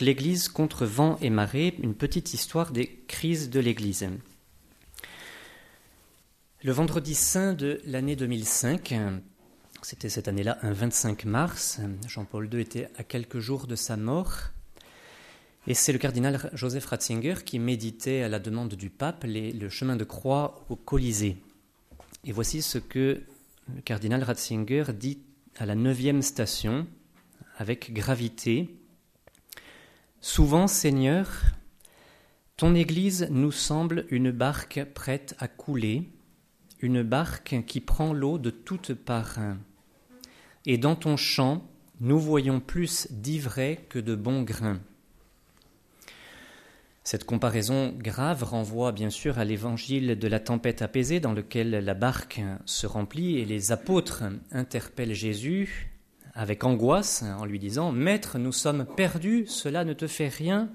L'Église contre vent et marée, une petite histoire des crises de l'Église. Le vendredi saint de l'année 2005, c'était cette année-là un 25 mars, Jean-Paul II était à quelques jours de sa mort, et c'est le cardinal Joseph Ratzinger qui méditait à la demande du pape le chemin de croix au Colisée. Et voici ce que le cardinal Ratzinger dit à la neuvième station, avec gravité, Souvent, Seigneur, ton Église nous semble une barque prête à couler, une barque qui prend l'eau de toutes parts. Et dans ton champ, nous voyons plus d'ivraie que de bons grains. Cette comparaison grave renvoie bien sûr à l'évangile de la tempête apaisée dans lequel la barque se remplit et les apôtres interpellent Jésus avec angoisse en lui disant Maître, nous sommes perdus, cela ne te fait rien.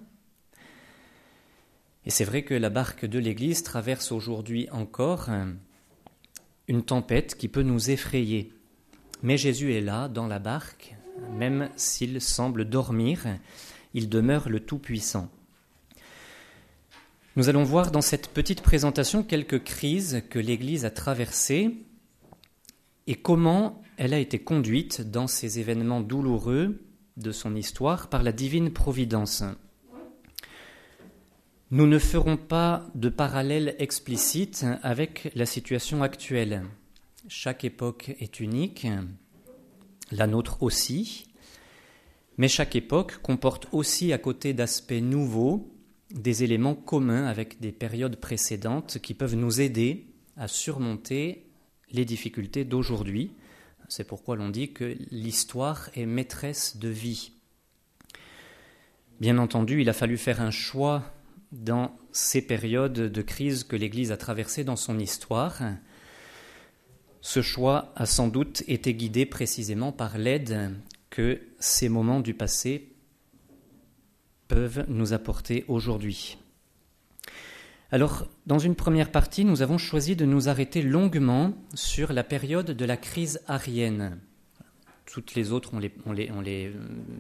Et c'est vrai que la barque de l'Église traverse aujourd'hui encore une tempête qui peut nous effrayer. Mais Jésus est là, dans la barque, même s'il semble dormir, il demeure le Tout-Puissant. Nous allons voir dans cette petite présentation quelques crises que l'Église a traversées et comment elle a été conduite dans ces événements douloureux de son histoire par la divine providence. Nous ne ferons pas de parallèle explicite avec la situation actuelle. Chaque époque est unique, la nôtre aussi, mais chaque époque comporte aussi, à côté d'aspects nouveaux, des éléments communs avec des périodes précédentes qui peuvent nous aider à surmonter les difficultés d'aujourd'hui c'est pourquoi l'on dit que l'histoire est maîtresse de vie. Bien entendu, il a fallu faire un choix dans ces périodes de crise que l'Église a traversées dans son histoire. Ce choix a sans doute été guidé précisément par l'aide que ces moments du passé peuvent nous apporter aujourd'hui. Alors, dans une première partie, nous avons choisi de nous arrêter longuement sur la période de la crise arienne. Toutes les autres, on les,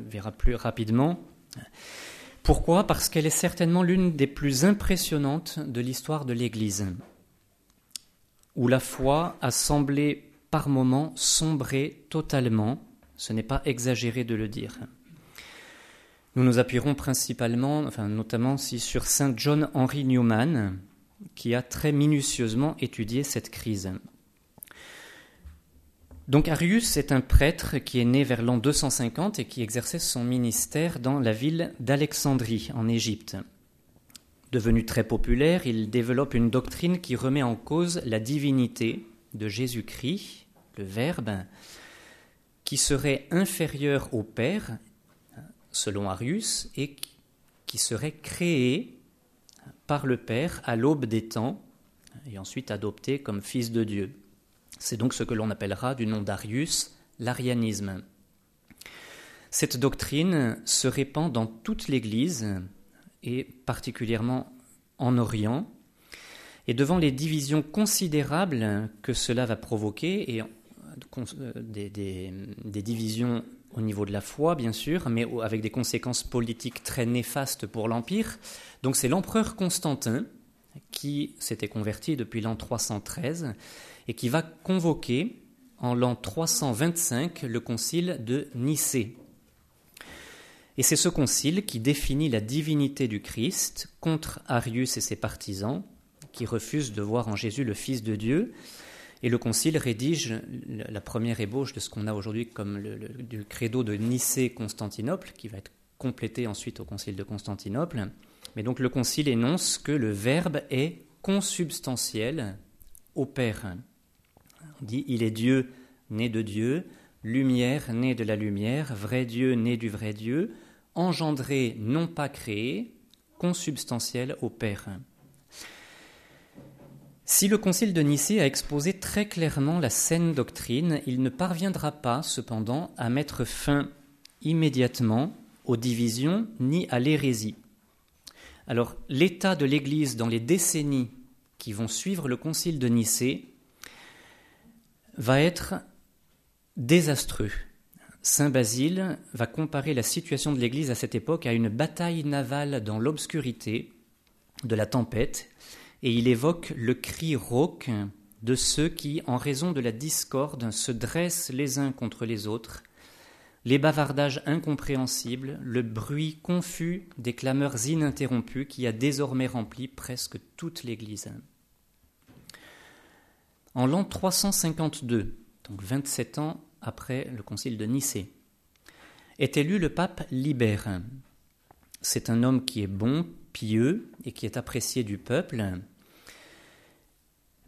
verra plus rapidement. Pourquoi? Parce qu'elle est certainement l'une des plus impressionnantes de l'histoire de l'Église, où la foi a semblé par moments sombrer totalement, ce n'est pas exagéré de le dire. Nous nous appuierons principalement, enfin notamment sur Saint John Henry Newman, qui a très minutieusement étudié cette crise. Donc Arius est un prêtre qui est né vers l'an 250 et qui exerçait son ministère dans la ville d'Alexandrie, en Égypte. Devenu très populaire, il développe une doctrine qui remet en cause la divinité de Jésus-Christ, le Verbe, qui serait inférieur au Père selon Arius, et qui serait créé par le Père à l'aube des temps et ensuite adopté comme fils de Dieu. C'est donc ce que l'on appellera du nom d'Arius l'arianisme. Cette doctrine se répand dans toute l'Église et particulièrement en Orient. Et devant les divisions considérables que cela va provoquer, et euh, des, des divisions au niveau de la foi, bien sûr, mais avec des conséquences politiques très néfastes pour l'Empire. Donc c'est l'empereur Constantin qui s'était converti depuis l'an 313 et qui va convoquer en l'an 325 le concile de Nicée. Et c'est ce concile qui définit la divinité du Christ contre Arius et ses partisans, qui refusent de voir en Jésus le Fils de Dieu et le Concile rédige la première ébauche de ce qu'on a aujourd'hui comme du credo de Nicée-Constantinople, qui va être complété ensuite au Concile de Constantinople. Mais donc le Concile énonce que le Verbe est consubstantiel au Père. On dit il est Dieu né de Dieu, lumière né de la lumière, vrai Dieu né du vrai Dieu, engendré non pas créé, consubstantiel au Père. Si le Concile de Nicée a exposé très clairement la saine doctrine, il ne parviendra pas, cependant, à mettre fin immédiatement aux divisions ni à l'hérésie. Alors, l'état de l'Église dans les décennies qui vont suivre le Concile de Nicée va être désastreux. Saint Basile va comparer la situation de l'Église à cette époque à une bataille navale dans l'obscurité de la tempête, et il évoque le cri rauque de ceux qui, en raison de la discorde, se dressent les uns contre les autres, les bavardages incompréhensibles, le bruit confus des clameurs ininterrompues qui a désormais rempli presque toute l'Église. En l'an 352, donc 27 ans après le concile de Nicée, est élu le pape Libère. C'est un homme qui est bon, pieux et qui est apprécié du peuple.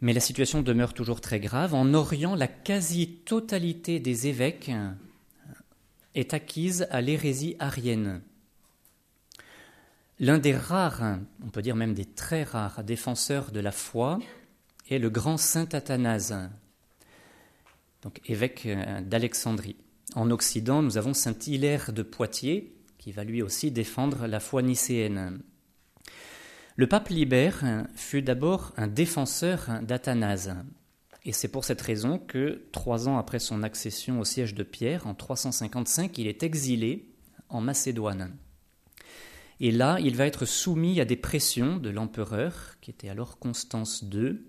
Mais la situation demeure toujours très grave. En Orient, la quasi-totalité des évêques est acquise à l'hérésie arienne. L'un des rares, on peut dire même des très rares défenseurs de la foi est le grand saint Athanase, donc évêque euh, d'Alexandrie. En Occident, nous avons saint Hilaire de Poitiers, qui va lui aussi défendre la foi nicéenne. Le pape Libère fut d'abord un défenseur d'Athanase, et c'est pour cette raison que, trois ans après son accession au siège de Pierre, en 355, il est exilé en Macédoine. Et là, il va être soumis à des pressions de l'empereur, qui était alors Constance II.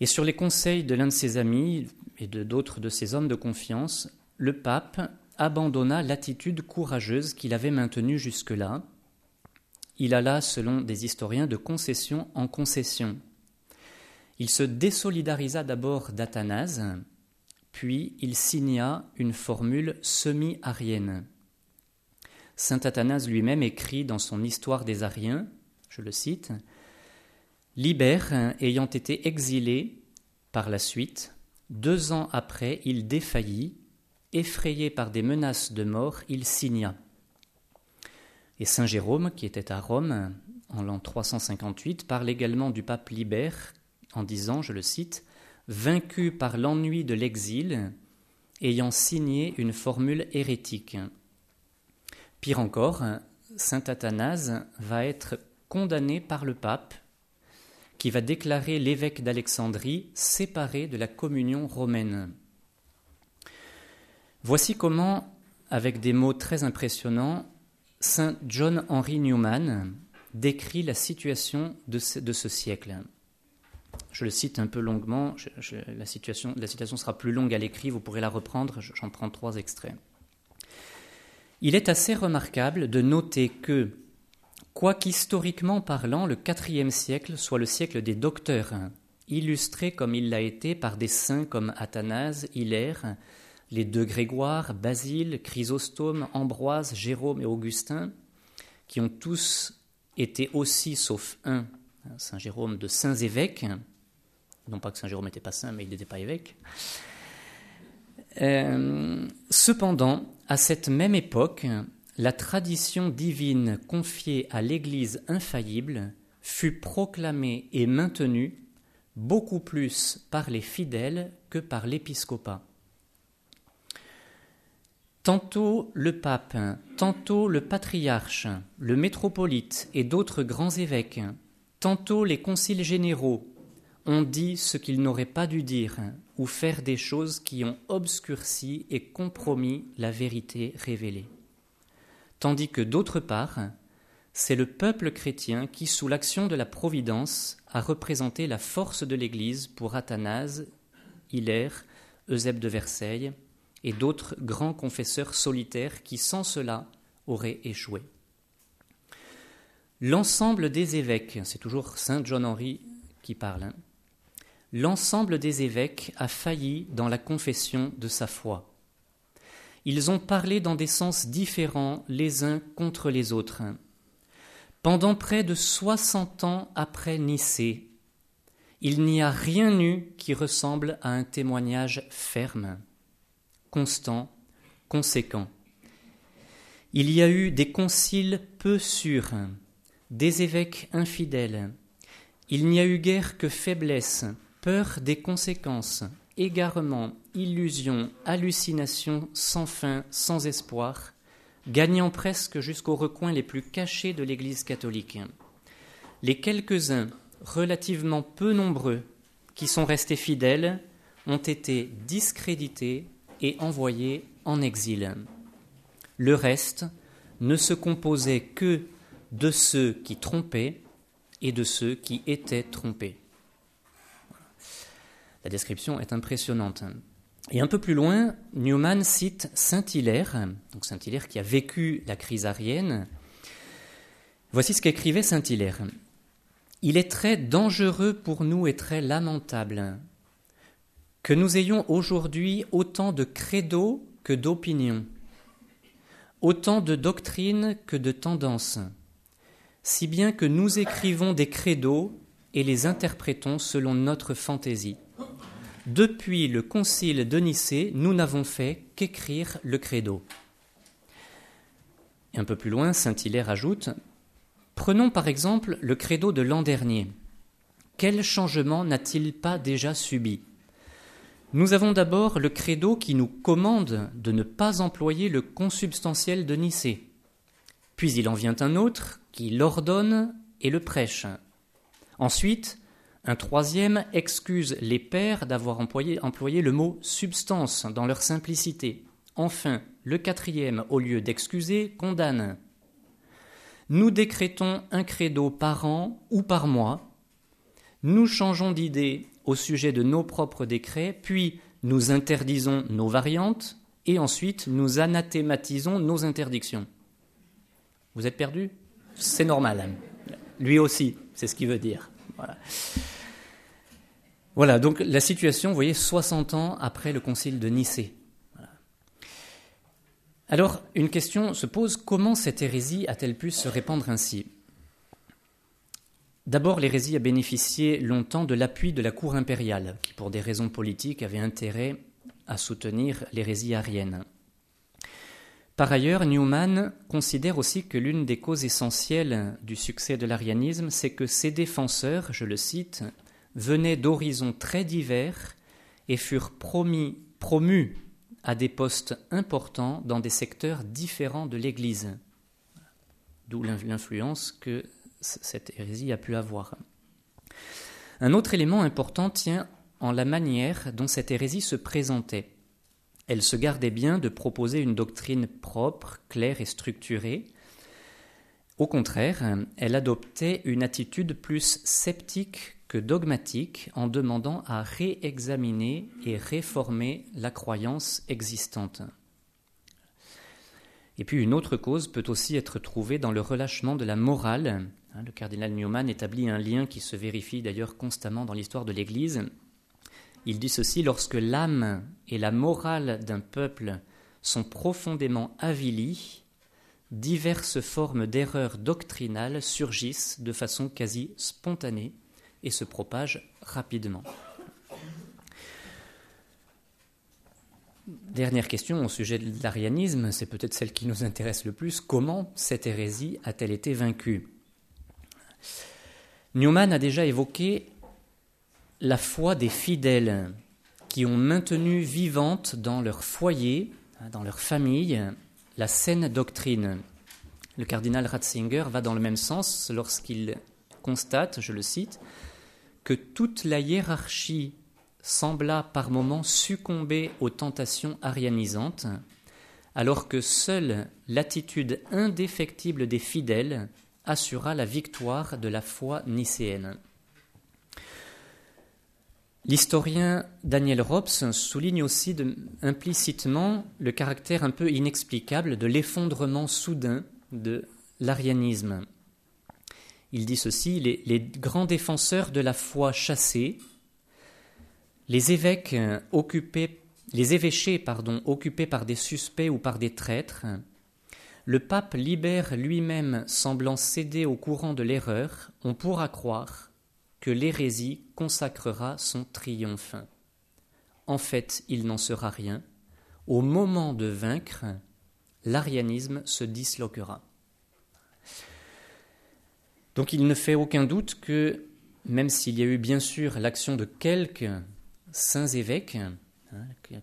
Et sur les conseils de l'un de ses amis et de d'autres de ses hommes de confiance, le pape abandonna l'attitude courageuse qu'il avait maintenue jusque-là. Il alla, selon des historiens, de concession en concession. Il se désolidarisa d'abord d'Athanase, puis il signa une formule semi-arienne. Saint Athanase lui-même écrit dans son Histoire des Ariens, je le cite, Libère ayant été exilé par la suite, deux ans après, il défaillit, effrayé par des menaces de mort, il signa. Et Saint Jérôme, qui était à Rome en l'an 358, parle également du pape Libère en disant, je le cite, Vaincu par l'ennui de l'exil, ayant signé une formule hérétique. Pire encore, saint Athanase va être condamné par le pape, qui va déclarer l'évêque d'Alexandrie séparé de la communion romaine. Voici comment, avec des mots très impressionnants, saint John Henry Newman décrit la situation de ce siècle. Je le cite un peu longuement, la, situation, la citation sera plus longue à l'écrit, vous pourrez la reprendre, j'en prends trois extraits. Il est assez remarquable de noter que, quoiqu'historiquement parlant, le IVe siècle soit le siècle des docteurs, illustré comme il l'a été par des saints comme Athanase, Hilaire, les deux Grégoire, Basile, Chrysostome, Ambroise, Jérôme et Augustin, qui ont tous été aussi, sauf un, Saint Jérôme, de saints évêques, non pas que Saint Jérôme n'était pas saint, mais il n'était pas évêque. Euh, cependant, à cette même époque, la tradition divine confiée à l'Église infaillible fut proclamée et maintenue beaucoup plus par les fidèles que par l'épiscopat. Tantôt le pape, tantôt le patriarche, le métropolite et d'autres grands évêques, tantôt les conciles généraux ont dit ce qu'ils n'auraient pas dû dire ou faire des choses qui ont obscurci et compromis la vérité révélée. Tandis que d'autre part, c'est le peuple chrétien qui, sous l'action de la Providence, a représenté la force de l'Église pour Athanase, Hilaire, Eusèbe de Versailles et d'autres grands confesseurs solitaires qui, sans cela, auraient échoué. L'ensemble des évêques, c'est toujours Saint John Henry qui parle, hein, l'ensemble des évêques a failli dans la confession de sa foi. Ils ont parlé dans des sens différents les uns contre les autres. Pendant près de soixante ans après Nicée, il n'y a rien eu qui ressemble à un témoignage ferme, constant, conséquent. Il y a eu des conciles peu sûrs, des évêques infidèles. Il n'y a eu guère que faiblesse, peur des conséquences, égarement, illusion, hallucination sans fin, sans espoir, gagnant presque jusqu'aux recoins les plus cachés de l'Église catholique. Les quelques-uns, relativement peu nombreux, qui sont restés fidèles, ont été discrédités et envoyés en exil. Le reste ne se composait que de ceux qui trompaient et de ceux qui étaient trompés. La description est impressionnante. Et un peu plus loin, Newman cite Saint-Hilaire, donc Saint-Hilaire qui a vécu la crise arienne. Voici ce qu'écrivait Saint-Hilaire. Il est très dangereux pour nous et très lamentable que nous ayons aujourd'hui autant de credos que d'opinions, autant de doctrines que de tendances, si bien que nous écrivons des credos et les interprétons selon notre fantaisie. Depuis le concile de Nicée, nous n'avons fait qu'écrire le credo. Et un peu plus loin, Saint Hilaire ajoute Prenons par exemple le credo de l'an dernier. Quel changement n'a-t-il pas déjà subi? Nous avons d'abord le credo qui nous commande de ne pas employer le consubstantiel de Nicée. Puis il en vient un autre qui l'ordonne et le prêche. Ensuite, un troisième excuse les pères d'avoir employé, le mot substance dans leur simplicité. Enfin, le quatrième, au lieu d'excuser, condamne. Nous décrétons un credo par an ou par mois. Nous changeons d'idée au sujet de nos propres décrets, puis nous interdisons nos variantes, et ensuite nous anathématisons nos interdictions. Vous êtes perdu? C'est normal. Lui aussi, c'est ce qu'il veut dire. Voilà. Donc la situation, vous voyez, 60 ans après le concile de Nicée. Alors, une question se pose, comment cette hérésie a-t-elle pu se répandre ainsi? D'abord, l'hérésie a bénéficié longtemps de l'appui de la cour impériale, qui, pour des raisons politiques, avait intérêt à soutenir l'hérésie arienne. Par ailleurs, Newman considère aussi que l'une des causes essentielles du succès de l'arianisme, c'est que ses défenseurs, je le cite, venaient d'horizons très divers et furent promus à des postes importants dans des secteurs différents de l'Église. D'où l'influence que cette hérésie a pu avoir. Un autre élément important tient en la manière dont cette hérésie se présentait. Elle se gardait bien de proposer une doctrine propre, claire et structurée. Au contraire, elle adoptait une attitude plus sceptique que dogmatique en demandant à réexaminer et réformer la croyance existante. Et puis une autre cause peut aussi être trouvée dans le relâchement de la morale. Hein, le cardinal Newman établit un lien qui se vérifie d'ailleurs constamment dans l'histoire de l'Église. Il dit ceci, lorsque l'âme et la morale d'un peuple sont profondément avilies, diverses formes d'erreurs doctrinales surgissent de façon quasi spontanée et se propage rapidement. Dernière question au sujet de l'arianisme, c'est peut-être celle qui nous intéresse le plus. Comment cette hérésie a-t-elle été vaincue? Newman a déjà évoqué la foi des fidèles qui ont maintenu vivante dans leur foyer, dans leur famille, la saine doctrine. Le cardinal Ratzinger va dans le même sens lorsqu'il constate, je le cite, que toute la hiérarchie sembla par moments succomber aux tentations arianisantes, alors que seule l'attitude indéfectible des fidèles assura la victoire de la foi nicéenne. L'historien Daniel Robs souligne aussi implicitement le caractère un peu inexplicable de l'effondrement soudain de l'arianisme. Il dit ceci les, grands défenseurs de la foi chassés, les évêques évêchés occupés par des suspects ou par des traîtres, le pape libère lui-même semblant céder au courant de l'erreur, on pourra croire que l'hérésie consacrera son triomphe. En fait, il n'en sera rien. Au moment de vaincre, l'arianisme se disloquera. Donc il ne fait aucun doute que, même s'il y a eu bien sûr l'action de quelques saints évêques, hein,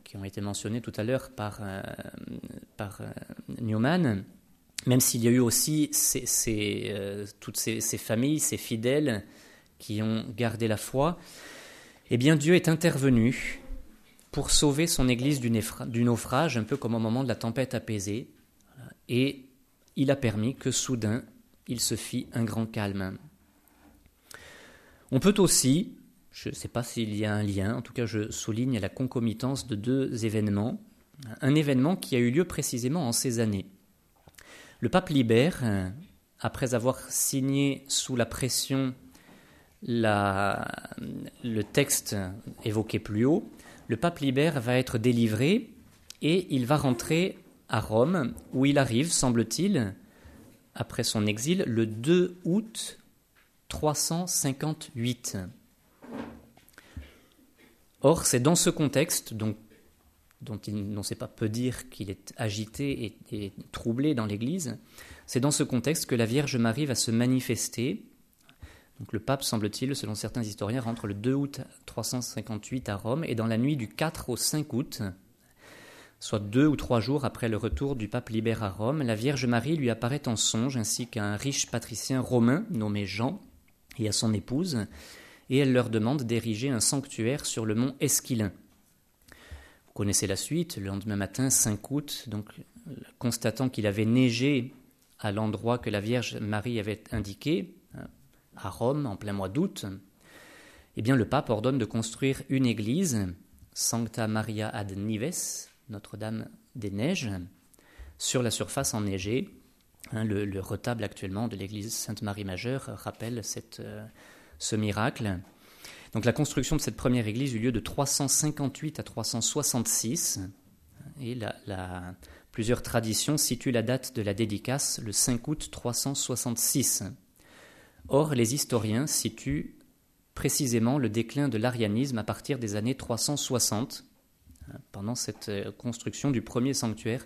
qui ont été mentionnés tout à l'heure par, euh, euh, Newman, même s'il y a eu aussi euh, toutes ces, familles, ces fidèles qui ont gardé la foi, eh bien Dieu est intervenu pour sauver son Église du naufrage, un peu comme au moment de la tempête apaisée. Et il a permis que soudain, il se fit un grand calme. On peut aussi, je ne sais pas s'il y a un lien, en tout cas je souligne la concomitance de deux événements. Un événement qui a eu lieu précisément en ces années. Le pape Libère, après avoir signé sous la pression le texte évoqué plus haut, le pape Libère va être délivré et il va rentrer à Rome, où il arrive, semble-t-il, après son exil, le 2 août 358. Or, c'est dans ce contexte, donc, dont il n'en sait pas peu dire qu'il est agité et, troublé dans l'Église, c'est dans ce contexte que la Vierge Marie va se manifester le pape, semble-t-il, selon certains historiens, rentre le 2 août 358 à Rome, et dans la nuit du 4 au 5 août, soit deux ou trois jours après le retour du pape Libère à Rome, la Vierge Marie lui apparaît en songe, ainsi qu'à un riche patricien romain nommé Jean, et à son épouse, et elle leur demande d'ériger un sanctuaire sur le mont Esquilin. Connaissez la suite, le lendemain matin, 5 août, constatant qu'il avait neigé à l'endroit que la Vierge Marie avait indiqué, à Rome en plein mois d'août, eh bien le pape ordonne de construire une église, Sancta Maria ad Nives, Notre-Dame des Neiges, sur la surface enneigée. Hein, le, retable actuellement de l'église Sainte-Marie Majeure rappelle cette, euh, ce miracle. La construction de cette première église eut lieu de 358 à 366, et plusieurs traditions situent la date de la dédicace le 5 août 366. Or, les historiens situent précisément le déclin de l'arianisme à partir des années 360, hein, pendant cette euh, construction du premier sanctuaire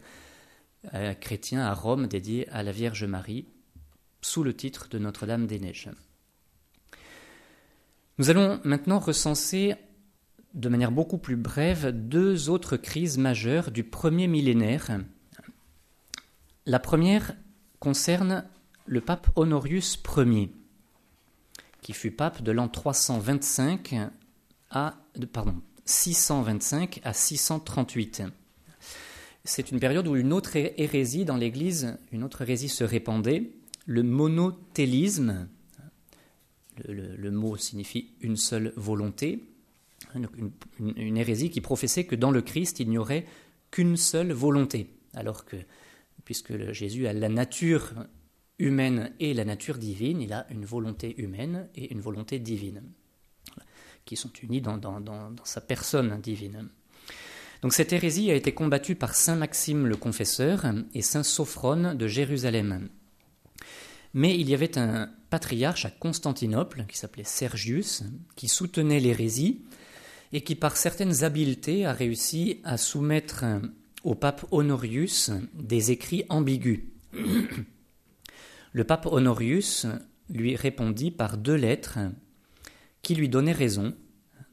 euh, chrétien à Rome dédié à la Vierge Marie, sous le titre de Notre-Dame des Neiges. Nous allons maintenant recenser de manière beaucoup plus brève deux autres crises majeures du premier millénaire. La première concerne le pape Honorius Ier qui fut pape de l'an 325 à pardon, 625 à 638. C'est une période où une autre hérésie dans l'Église, une autre hérésie se répandait, le monothélisme. Le, mot signifie une seule volonté. Une, une, hérésie qui professait que dans le Christ, il n'y aurait qu'une seule volonté. Alors que, puisque Jésus a la nature humaine et la nature divine, il a une volonté humaine et une volonté divine, qui sont unies dans, sa personne divine. Donc cette hérésie a été combattue par Saint Maxime le Confesseur et Saint Sophrone de Jérusalem. Mais il y avait un patriarche à Constantinople qui s'appelait Sergius, qui soutenait l'hérésie et qui par certaines habiletés a réussi à soumettre au pape Honorius des écrits ambigus. Le pape Honorius lui répondit par deux lettres qui lui donnaient raison,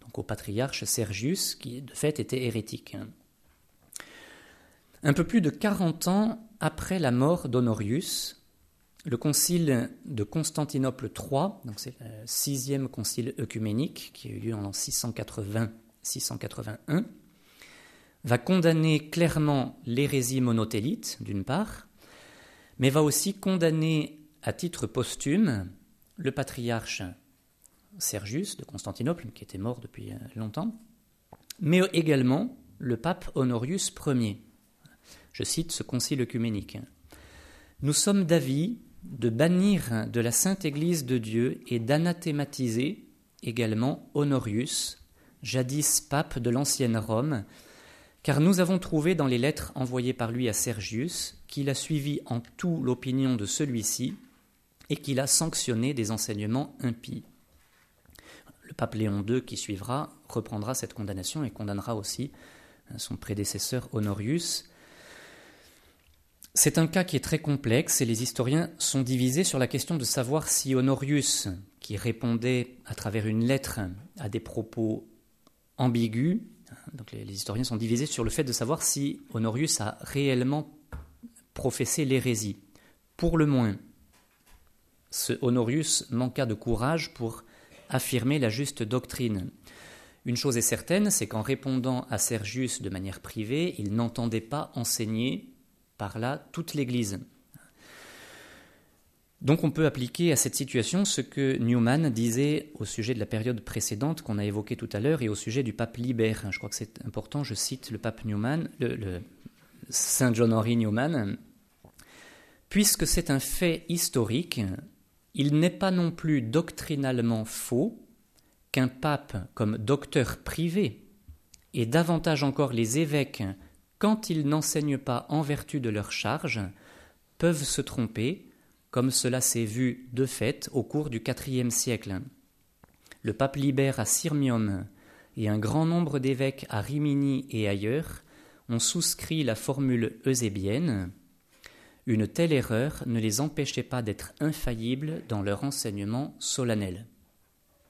donc au patriarche Sergius, qui de fait était hérétique. Un peu plus de 40 ans après la mort d'Honorius, le concile de Constantinople III, donc c'est le sixième concile œcuménique qui a eu lieu en 680-681, va condamner clairement l'hérésie monothélite, d'une part, mais va aussi condamner à titre posthume le patriarche Sergius de Constantinople, qui était mort depuis euh, longtemps, mais également le pape Honorius Ier. Je cite ce concile œcuménique. Nous sommes d'avis de bannir de la Sainte Église de Dieu et d'anathématiser également Honorius, jadis pape de l'ancienne Rome, car nous avons trouvé dans les lettres envoyées par lui à Sergius qu'il a suivi en tout l'opinion de celui-ci et qu'il a sanctionné des enseignements impies. Le pape Léon II qui suivra reprendra cette condamnation et condamnera aussi son prédécesseur Honorius. C'est un cas qui est très complexe et les historiens sont divisés sur la question de savoir si Honorius, qui répondait à travers une lettre à des propos ambigus, donc les, historiens sont divisés sur le fait de savoir si Honorius a réellement professé l'hérésie. Pour le moins, ce Honorius manqua de courage pour affirmer la juste doctrine. Une chose est certaine, c'est qu'en répondant à Sergius de manière privée, il n'entendait pas enseigner par là toute l'Église. Donc on peut appliquer à cette situation ce que Newman disait au sujet de la période précédente qu'on a évoquée tout à l'heure et au sujet du pape Libère. Je crois que c'est important, je cite le pape Newman, le, Saint John Henry Newman. Puisque c'est un fait historique, il n'est pas non plus doctrinalement faux qu'un pape comme docteur privé, et davantage encore les évêques, quand ils n'enseignent pas en vertu de leur charge, peuvent se tromper comme cela s'est vu de fait au cours du IVe siècle. Le pape Libère à Sirmium et un grand nombre d'évêques à Rimini et ailleurs ont souscrit la formule eusébienne. Une telle erreur ne les empêchait pas d'être infaillibles dans leur enseignement solennel.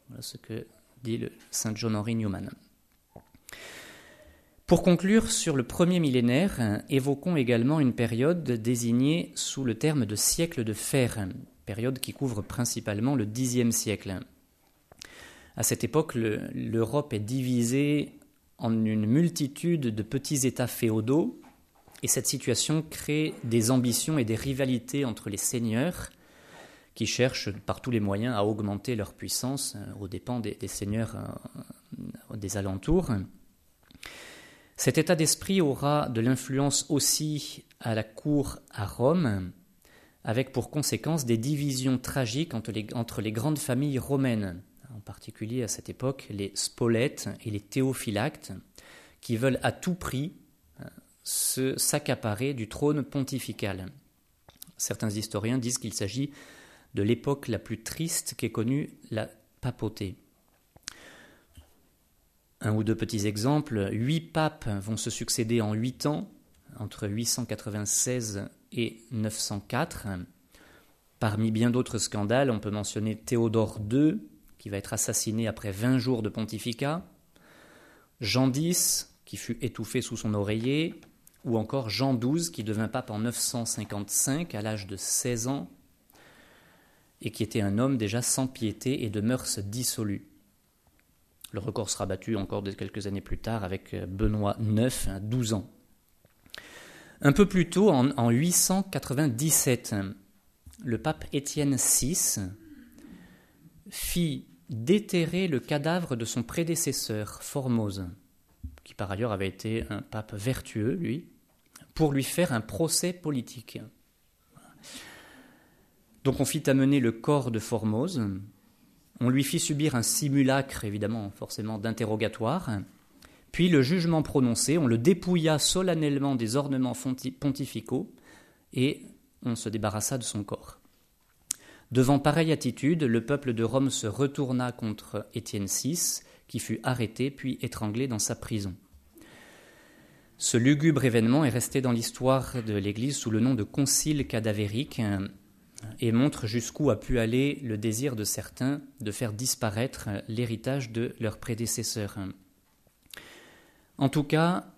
Voilà ce que dit le Saint John Henry Newman. Pour conclure sur le premier millénaire, évoquons également une période désignée sous le terme de siècle de fer, période qui couvre principalement le Xe siècle. À cette époque, l'Europe est divisée en une multitude de petits États féodaux, et cette situation crée des ambitions et des rivalités entre les seigneurs qui cherchent par tous les moyens à augmenter leur puissance euh, aux dépens des, seigneurs euh, des alentours. Cet état d'esprit aura de l'influence aussi à la cour à Rome, avec pour conséquence des divisions tragiques entre les, grandes familles romaines, en particulier à cette époque les Spolettes et les Théophylactes, qui veulent à tout prix se s'accaparer du trône pontifical. Certains historiens disent qu'il s'agit de l'époque la plus triste qu'ait connue la papauté. Un ou deux petits exemples. Huit papes vont se succéder en huit ans, entre 896 et 904. Parmi bien d'autres scandales, on peut mentionner Théodore II, qui va être assassiné après 20 jours de pontificat, Jean X, qui fut étouffé sous son oreiller, ou encore Jean XII, qui devint pape en 955 à l'âge de 16 ans, et qui était un homme déjà sans piété et de mœurs dissolues. Le record sera battu encore quelques années plus tard avec euh, Benoît IX, 12 ans. Un peu plus tôt, en, 897, le pape Étienne VI fit déterrer le cadavre de son prédécesseur, Formose, qui par ailleurs avait été un pape vertueux, lui, pour lui faire un procès politique. Donc on fit amener le corps de Formose, on lui fit subir un simulacre, évidemment, forcément, d'interrogatoire. Puis le jugement prononcé, on le dépouilla solennellement des ornements pontificaux et on se débarrassa de son corps. Devant pareille attitude, le peuple de Rome se retourna contre Étienne VI, qui fut arrêté puis étranglé dans sa prison. Ce lugubre événement est resté dans l'histoire de l'Église sous le nom de concile cadavérique, et montre jusqu'où a pu aller le désir de certains de faire disparaître l'héritage de leurs prédécesseurs. En tout cas,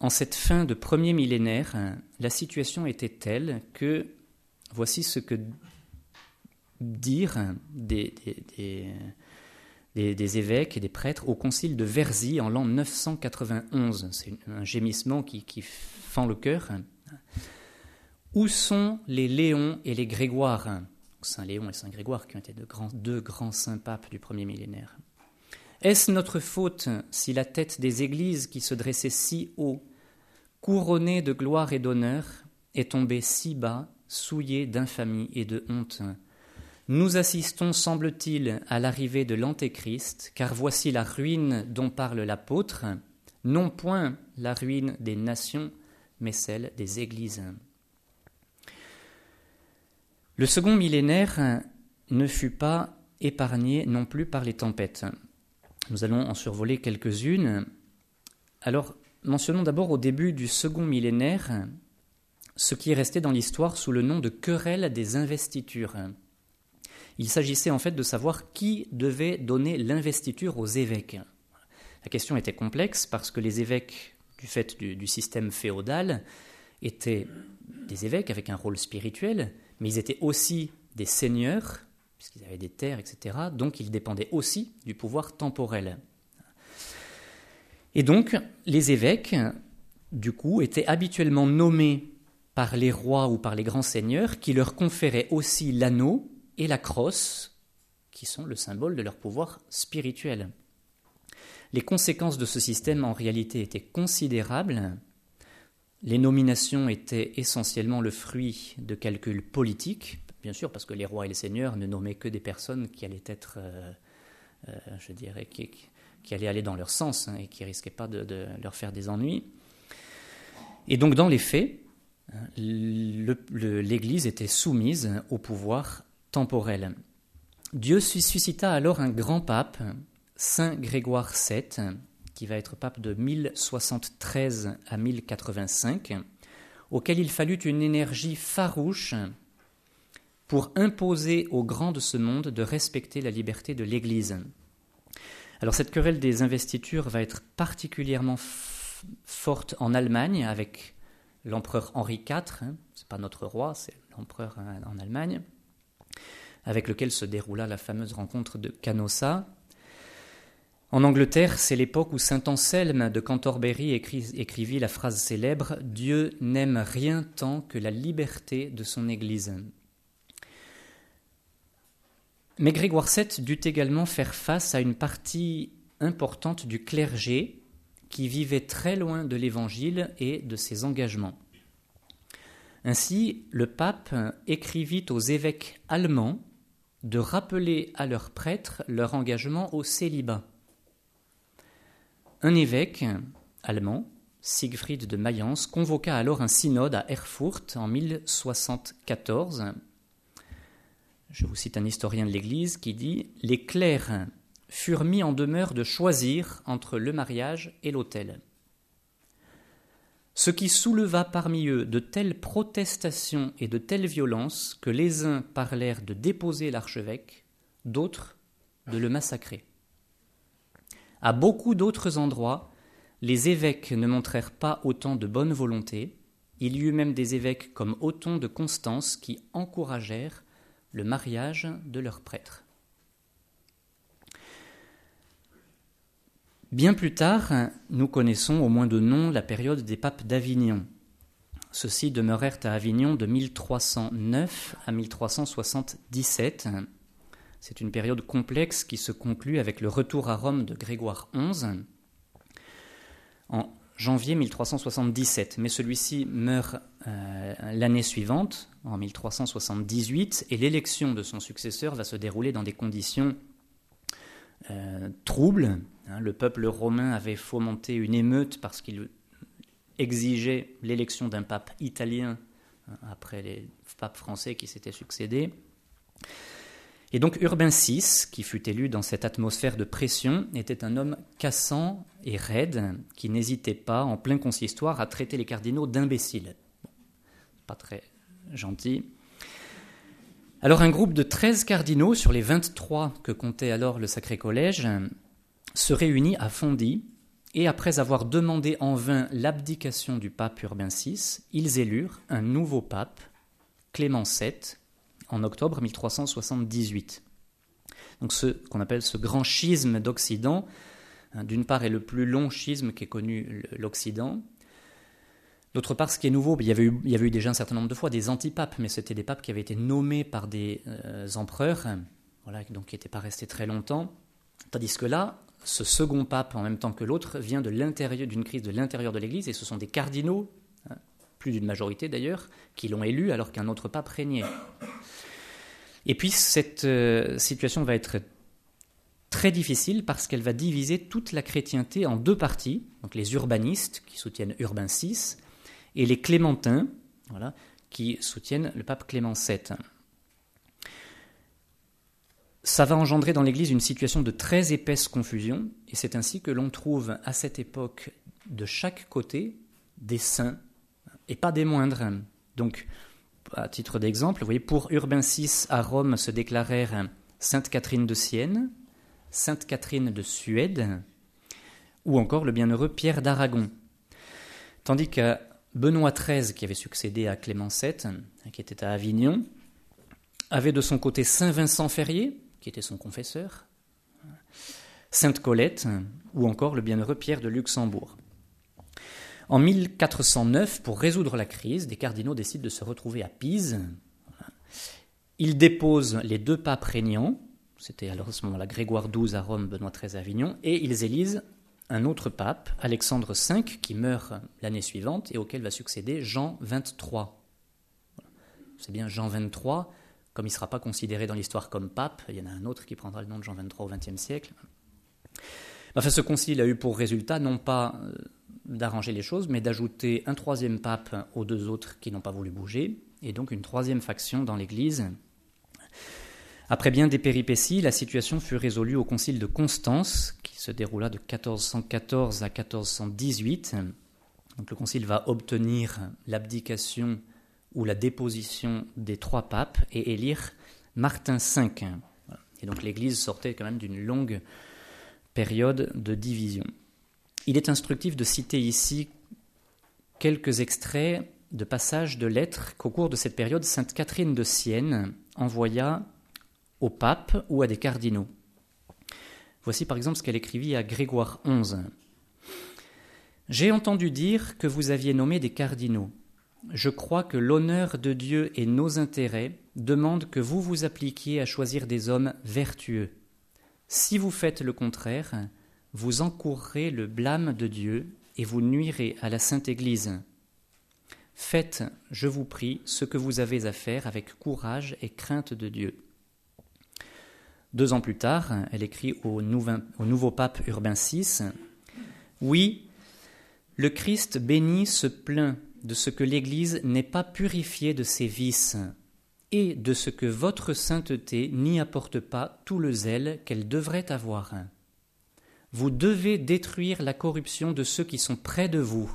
en cette fin de premier millénaire, la situation était telle que voici ce que dirent des, évêques et des prêtres au concile de Verzy en l'an 991. C'est un gémissement qui fend le cœur. Où sont les Léons et les Grégoires? Saint Léon et Saint Grégoire qui ont été deux grands saints papes du premier millénaire. Est-ce notre faute si la tête des églises qui se dressait si haut, couronnée de gloire et d'honneur, est tombée si bas, souillée d'infamie et de honte? Nous assistons, semble-t-il, à l'arrivée de l'Antéchrist, car voici la ruine dont parle l'apôtre, non point la ruine des nations, mais celle des églises. Le second millénaire ne fut pas épargné non plus par les tempêtes. Nous allons en survoler quelques-unes. Alors, mentionnons d'abord au début du second millénaire ce qui est resté dans l'histoire sous le nom de querelle des investitures. Il s'agissait en fait de savoir qui devait donner l'investiture aux évêques. La question était complexe parce que les évêques, du fait du, du système féodal, étaient des évêques avec un rôle spirituel, mais ils étaient aussi des seigneurs, puisqu'ils avaient des terres, etc. Donc ils dépendaient aussi du pouvoir temporel. Et donc, les évêques, du coup, étaient habituellement nommés par les rois ou par les grands seigneurs qui leur conféraient aussi l'anneau et la crosse, qui sont le symbole de leur pouvoir spirituel. Les conséquences de ce système en réalité étaient considérables. Les nominations étaient essentiellement le fruit de calculs politiques, bien sûr, parce que les rois et les seigneurs ne nommaient que des personnes qui allaient être, euh, euh, je dirais, qui, allaient aller dans leur sens hein, et qui risquaient pas de, leur faire des ennuis. Et donc, dans les faits, l'Église était soumise au pouvoir temporel. Dieu suscita alors un grand pape, Saint Grégoire VII, qui va être pape de 1073 à 1085, auquel il fallut une énergie farouche pour imposer aux grands de ce monde de respecter la liberté de l'Église. Alors cette querelle des investitures va être particulièrement forte en Allemagne avec l'empereur Henri IV, hein, c'est pas notre roi, c'est l'empereur hein, en Allemagne, avec lequel se déroula la fameuse rencontre de Canossa. En Angleterre, c'est l'époque où saint Anselme de Canterbury écrivit la phrase célèbre Dieu n'aime rien tant que la liberté de son Église. Mais Grégoire VII dut également faire face à une partie importante du clergé qui vivait très loin de l'Évangile et de ses engagements. Ainsi, le pape écrivit aux évêques allemands de rappeler à leurs prêtres leur engagement au célibat. Un évêque allemand, Siegfried de Mayence, convoqua alors un synode à Erfurt en 1074 je vous cite un historien de l'Église qui dit Les clercs furent mis en demeure de choisir entre le mariage et l'autel. Ce qui souleva parmi eux de telles protestations et de telles violences que les uns parlèrent de déposer l'archevêque, d'autres de le massacrer. À beaucoup d'autres endroits, les évêques ne montrèrent pas autant de bonne volonté. Il y eut même des évêques comme Othon de Constance qui encouragèrent le mariage de leurs prêtres. Bien plus tard, nous connaissons au moins de nom la période des papes d'Avignon. Ceux-ci demeurèrent à Avignon de 1309 à 1377. C'est une période complexe qui se conclut avec le retour à Rome de Grégoire XI. En janvier 1377, mais celui-ci meurt euh, l'année suivante, en 1378, et l'élection de son successeur va se dérouler dans des conditions euh, troubles. Hein. le peuple romain avait fomenté une émeute parce qu'il exigeait l'élection d'un pape italien hein, après les papes français qui s'étaient succédés. Et donc Urbain VI, qui fut élu dans cette atmosphère de pression, était un homme cassant et raide, qui n'hésitait pas, en plein consistoire, à traiter les cardinaux d'imbéciles. pas très gentil. Alors un groupe de 13 cardinaux sur les 23 que comptait alors le Sacré Collège se réunit à Fondy, et après avoir demandé en vain l'abdication du pape Urbain VI, ils élurent un nouveau pape, Clément VII, en octobre 1378. Donc ce qu'on appelle ce grand schisme d'Occident, hein, d'une part est le plus long schisme qu'ait connu l'Occident, D'autre part, ce qui est nouveau, il y, avait eu, déjà un certain nombre de fois des antipapes, mais c'était des papes qui avaient été nommés par des euh, empereurs, donc qui n'étaient pas restés très longtemps. Tandis que là, ce second pape, en même temps que l'autre, vient de l'intérieur d'une crise de l'intérieur de l'Église, et ce sont des cardinaux, d'une majorité d'ailleurs, qui l'ont élu alors qu'un autre pape régnait. Et puis cette euh, situation va être très difficile parce qu'elle va diviser toute la chrétienté en deux parties, donc les urbanistes qui soutiennent Urbain VI et les clémentins voilà, qui soutiennent le pape Clément VII. Ça va engendrer dans l'Église une situation de très épaisse confusion, et c'est ainsi que l'on trouve à cette époque de chaque côté des saints, et pas des moindres. Donc, à titre d'exemple, vous voyez, pour Urbain VI, à Rome se déclarèrent Sainte Catherine de Sienne, Sainte Catherine de Suède, ou encore le bienheureux Pierre d'Aragon. Tandis qu'à Benoît XIII, qui avait succédé à Clément VII, qui était à Avignon, avait de son côté Saint Vincent Ferrier, qui était son confesseur, Sainte Colette ou encore le bienheureux Pierre de Luxembourg. En 1409, pour résoudre la crise, des cardinaux décident de se retrouver à Pise. Ils déposent les deux papes régnants, c'était alors à ce moment-là Grégoire XII à Rome, Benoît XIII à Avignon, et ils élisent un autre pape, Alexandre V, qui meurt l'année suivante et auquel va succéder Jean XXIII. C'est bien Jean XXIII, comme il ne sera pas considéré dans l'histoire comme pape, il y en a un autre qui prendra le nom de Jean XXIII au XXe siècle. Enfin, ce concile a eu pour résultat non pas euh, d'arranger les choses, mais d'ajouter un troisième pape aux deux autres qui n'ont pas voulu bouger, et donc une troisième faction dans l'Église après bien des péripéties, la situation fut résolue au concile de Constance, qui se déroula de 1414 à 1418. Donc le concile va obtenir l'abdication ou la déposition des trois papes et élire Martin V. Et donc l'Église sortait quand même d'une longue période de division. Il est instructif de citer ici quelques extraits de passages de lettres qu'au cours de cette période, Sainte Catherine de Sienne envoya au pape ou à des cardinaux. Voici par exemple ce qu'elle écrivit à Grégoire XI. J'ai entendu dire que vous aviez nommé des cardinaux. Je crois que l'honneur de Dieu et nos intérêts demandent que vous vous appliquiez à choisir des hommes vertueux. Si vous faites le contraire, vous encourrez le blâme de Dieu et vous nuirez à la Sainte Église. Faites, je vous prie, ce que vous avez à faire avec courage et crainte de Dieu. Deux ans plus tard, elle écrit au, nouveau pape Urbain VI Oui, le Christ béni se plaint de ce que l'Église n'est pas purifiée de ses vices et de ce que votre sainteté n'y apporte pas tout le zèle qu'elle devrait avoir. Vous devez détruire la corruption de ceux qui sont près de vous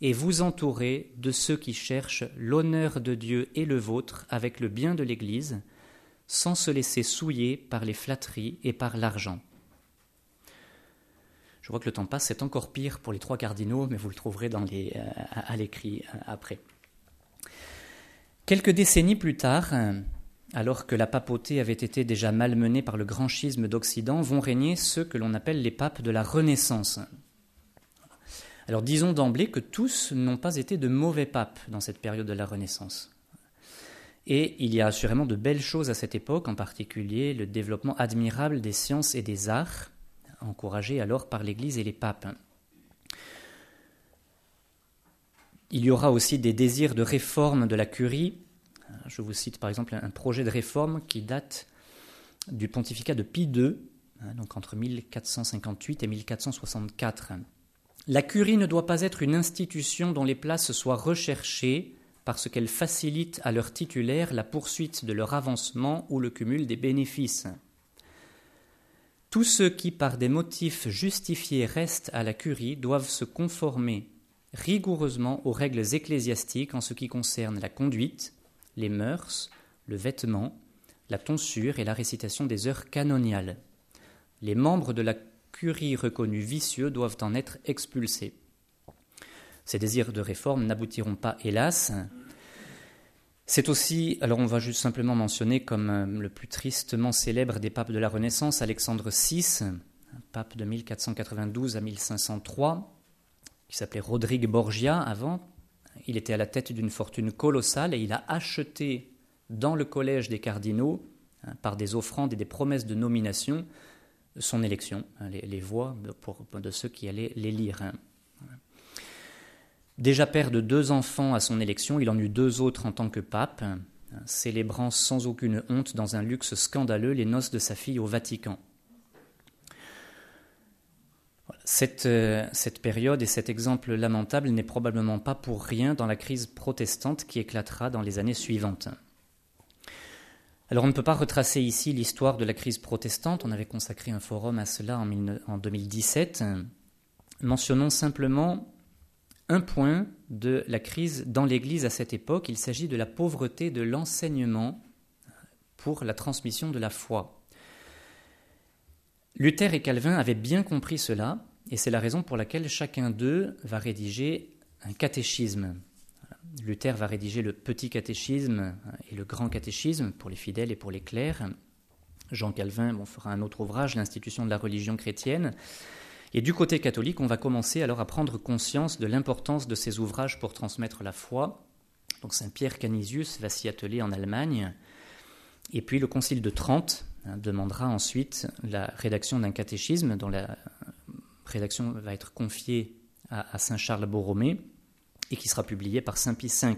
et vous entourer de ceux qui cherchent l'honneur de Dieu et le vôtre avec le bien de l'Église, sans se laisser souiller par les flatteries et par l'argent. Je vois que le temps passe, c'est encore pire pour les trois cardinaux, mais vous le trouverez euh, à, l'écrit euh, après. Quelques décennies plus tard, alors que la papauté avait été déjà malmenée par le grand schisme d'Occident, vont régner ceux que l'on appelle les papes de la Renaissance. Alors disons d'emblée que tous n'ont pas été de mauvais papes dans cette période de la Renaissance. Et il y a assurément de belles choses à cette époque, en particulier le développement admirable des sciences et des arts, encouragé alors par l'Église et les papes. Il y aura aussi des désirs de réforme de la curie. Je vous cite par exemple un projet de réforme qui date du pontificat de Pie II, hein, donc entre 1458 et 1464. La curie ne doit pas être une institution dont les places soient recherchées parce qu'elles facilitent à leurs titulaires la poursuite de leur avancement ou le cumul des bénéfices. Tous ceux qui, par des motifs justifiés, restent à la curie doivent se conformer rigoureusement aux règles ecclésiastiques en ce qui concerne la conduite, les mœurs, le vêtement, la tonsure et la récitation des heures canoniales. Les membres de la curie reconnus vicieux doivent en être expulsés. Ces désirs de réforme n'aboutiront pas, hélas. C'est aussi, alors on va juste simplement mentionner comme euh, le plus tristement célèbre des papes de la Renaissance, Alexandre VI, pape de 1492 à 1503, qui s'appelait Rodrigue Borgia avant. Il était à la tête d'une fortune colossale et il a acheté dans le collège des cardinaux, hein, par des offrandes et des promesses de nomination, son élection, hein, les, voix de ceux qui allaient les lire. Hein. Déjà père de deux enfants à son élection, il en eut deux autres en tant que pape, célébrant sans aucune honte dans un luxe scandaleux les noces de sa fille au Vatican. Cette, euh, cette, période et cet exemple lamentable n'est probablement pas pour rien dans la crise protestante qui éclatera dans les années suivantes. Alors on ne peut pas retracer ici l'histoire de la crise protestante, on avait consacré un forum à cela en 2017. Mentionnons simplement un point de la crise dans l'Église à cette époque, il s'agit de la pauvreté de l'enseignement pour la transmission de la foi. Luther et Calvin avaient bien compris cela, et c'est la raison pour laquelle chacun d'eux va rédiger un catéchisme. Luther va rédiger le petit catéchisme et le grand catéchisme pour les fidèles et pour les clercs. Jean Calvin fera un autre ouvrage, L'institution de la religion chrétienne. Et du côté catholique, on va commencer alors à prendre conscience de l'importance de ces ouvrages pour transmettre la foi. Donc Saint Pierre Canisius va s'y atteler en Allemagne. Et puis le Concile de Trente hein, demandera ensuite la rédaction d'un catéchisme dont la rédaction va être confiée à, Saint Charles Borromée et qui sera publié par Saint Pie V.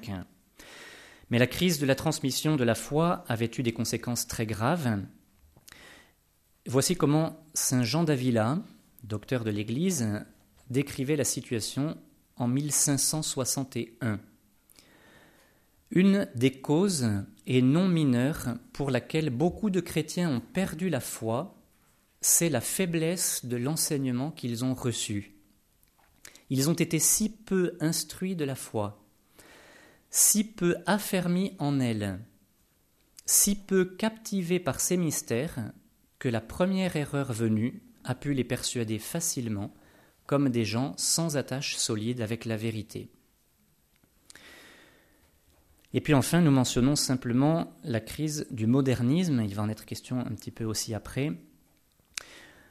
Mais la crise de la transmission de la foi avait eu des conséquences très graves. Voici comment Saint Jean d'Avila, docteur de l'Église, décrivait la situation en 1561. Une des causes, et non mineure, pour laquelle beaucoup de chrétiens ont perdu la foi, c'est la faiblesse de l'enseignement qu'ils ont reçu. Ils ont été si peu instruits de la foi, si peu affermis en elle, si peu captivés par ces mystères, que la première erreur venue a pu les persuader facilement comme des gens sans attache solide avec la vérité. Et puis enfin, nous mentionnons simplement la crise du modernisme, il va en être question un petit peu aussi après.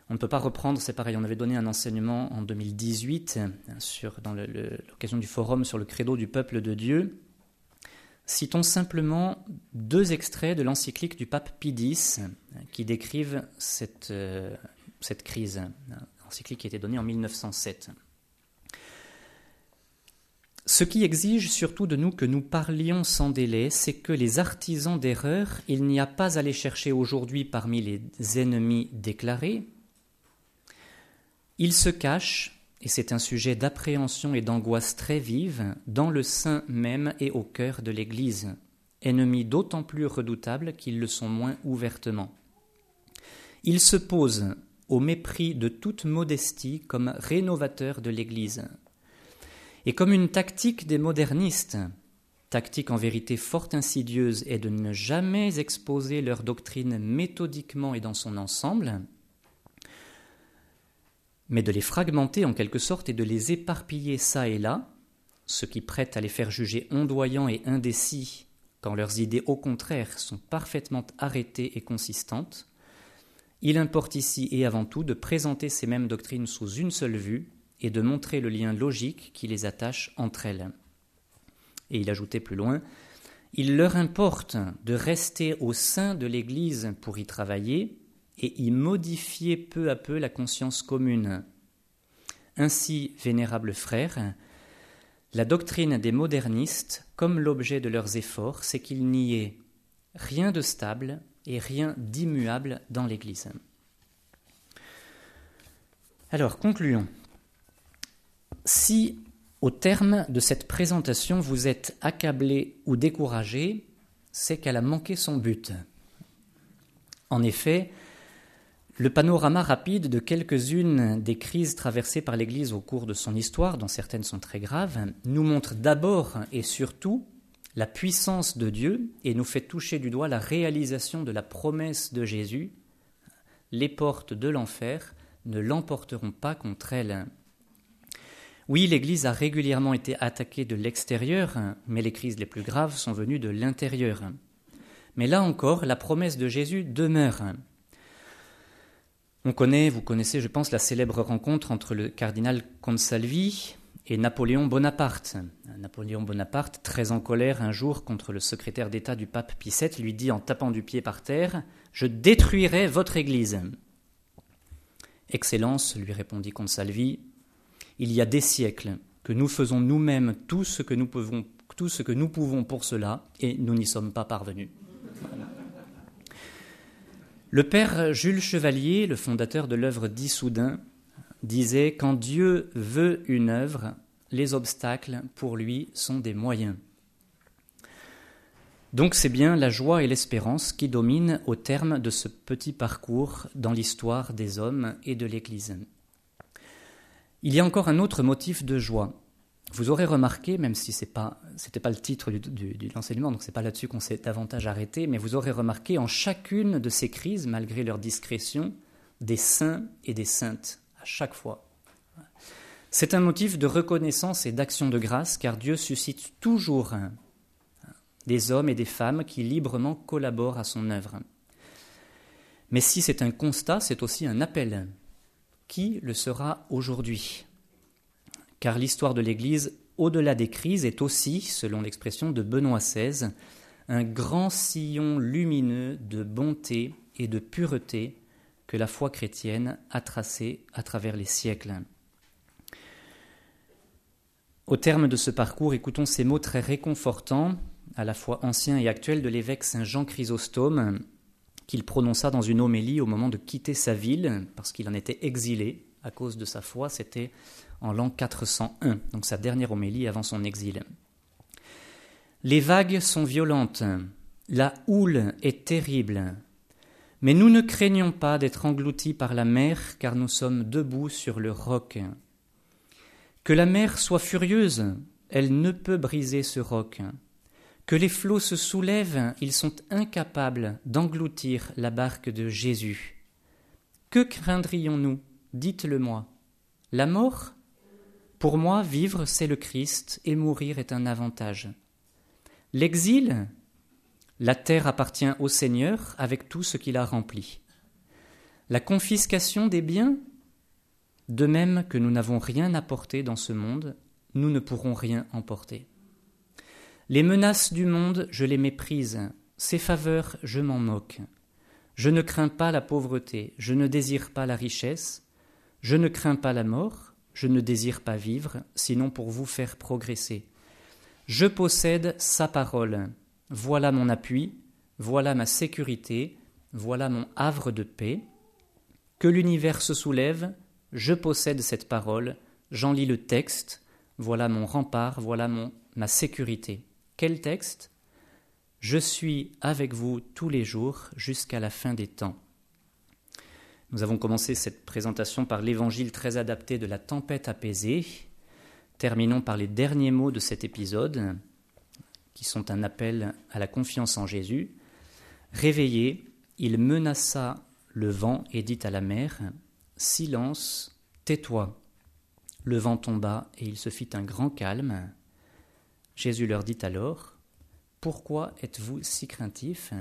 On ne peut pas reprendre, c'est pareil, on avait donné un enseignement en 2018 sur, dans l'occasion du forum sur le credo du peuple de Dieu. Citons simplement deux extraits de l'encyclique du pape Pie X qui décrivent cette, euh, crise, encyclique qui a été donnée en 1907. Ce qui exige surtout de nous que nous parlions sans délai, c'est que les artisans d'erreur, il n'y a pas à les chercher aujourd'hui parmi les ennemis déclarés. Ils se cachent, et c'est un sujet d'appréhension et d'angoisse très vive, dans le sein même et au cœur de l'Église, ennemis d'autant plus redoutables qu'ils le sont moins ouvertement. Ils se posent, au mépris de toute modestie, comme rénovateurs de l'Église et comme une tactique des modernistes, tactique en vérité fort insidieuse, est de ne jamais exposer leur doctrine méthodiquement et dans son ensemble, mais de les fragmenter en quelque sorte et de les éparpiller çà et là, ce qui prête à les faire juger ondoyants et indécis quand leurs idées au contraire sont parfaitement arrêtées et consistantes, il importe ici et avant tout de présenter ces mêmes doctrines sous une seule vue, et de montrer le lien logique qui les attache entre elles. Et il ajoutait plus loin, il leur importe de rester au sein de l'Église pour y travailler et y modifier peu à peu la conscience commune. Ainsi, vénérables frères, la doctrine des modernistes, comme l'objet de leurs efforts, c'est qu'il n'y ait rien de stable et rien d'immuable dans l'Église. Alors, concluons. Si, au terme de cette présentation, vous êtes accablé ou découragé, c'est qu'elle a manqué son but. En effet, le panorama rapide de quelques-unes des crises traversées par l'Église au cours de son histoire, dont certaines sont très graves, nous montre d'abord et surtout la puissance de Dieu et nous fait toucher du doigt la réalisation de la promesse de Jésus. Les portes de l'enfer ne l'emporteront pas contre elle. Oui, l'Église a régulièrement été attaquée de l'extérieur, mais les crises les plus graves sont venues de l'intérieur. Mais là encore, la promesse de Jésus demeure. On connaît, vous connaissez, je pense, la célèbre rencontre entre le cardinal Consalvi et Napoléon Bonaparte. Napoléon Bonaparte, très en colère un jour contre le secrétaire d'État du pape Pie VII, lui dit en tapant du pied par terre Je détruirai votre Église. Excellence, lui répondit Consalvi, il y a des siècles que nous faisons nous-mêmes tout ce que nous pouvons, tout ce que nous pouvons pour cela, et nous n'y sommes pas parvenus. Le père Jules Chevalier, le fondateur de l'œuvre d'Issoudun, disait Quand Dieu veut une œuvre, les obstacles pour lui sont des moyens. Donc c'est bien la joie et l'espérance qui dominent au terme de ce petit parcours dans l'histoire des hommes et de l'Église. Il y a encore un autre motif de joie. Vous aurez remarqué, même si ce n'était pas, le titre de l'enseignement, donc ce n'est pas là-dessus qu'on s'est davantage arrêté, mais vous aurez remarqué en chacune de ces crises, malgré leur discrétion, des saints et des saintes, à chaque fois. C'est un motif de reconnaissance et d'action de grâce, car Dieu suscite toujours des hommes et des femmes qui librement collaborent à son œuvre. Mais si c'est un constat, c'est aussi un appel. Qui le sera aujourd'hui? Car l'histoire de l'Église, au-delà des crises, est aussi, selon l'expression de Benoît XVI, un grand sillon lumineux de bonté et de pureté que la foi chrétienne a tracé à travers les siècles. Au terme de ce parcours, écoutons ces mots très réconfortants, à la fois anciens et actuels, de l'évêque Saint Jean Chrysostome, qu'il prononça dans une homélie au moment de quitter sa ville, parce qu'il en était exilé à cause de sa foi, c'était en l'an 401, donc sa dernière homélie avant son exil. Les vagues sont violentes, la houle est terrible, mais nous ne craignons pas d'être engloutis par la mer, car nous sommes debout sur le roc. Que la mer soit furieuse, elle ne peut briser ce roc. Que les flots se soulèvent, ils sont incapables d'engloutir la barque de Jésus. Que craindrions-nous? Dites-le-moi. La mort? Pour moi, vivre, c'est le Christ, et mourir est un avantage. L'exil La terre appartient au Seigneur avec tout ce qu'il a rempli. La confiscation des biens De même que nous n'avons rien apporté dans ce monde, nous ne pourrons rien emporter. Les menaces du monde, je les méprise, ses faveurs, je m'en moque. Je ne crains pas la pauvreté, je ne désire pas la richesse, je ne crains pas la mort, je ne désire pas vivre, sinon pour vous faire progresser. Je possède sa parole, voilà mon appui, voilà ma sécurité, voilà mon havre de paix. Que l'univers se soulève, je possède cette parole, j'en lis le texte, voilà mon rempart, voilà mon, ma sécurité. Quel texte Je suis avec vous tous les jours jusqu'à la fin des temps. Nous avons commencé cette présentation par l'évangile très adapté de la tempête apaisée. Terminons par les derniers mots de cet épisode, qui sont un appel à la confiance en Jésus. Réveillé, il menaça le vent et dit à la mer Silence, tais-toi. Le vent tomba et il se fit un grand calme. Jésus leur dit alors, Pourquoi êtes-vous si craintifs?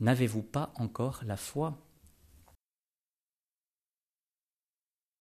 N'avez-vous pas encore la foi?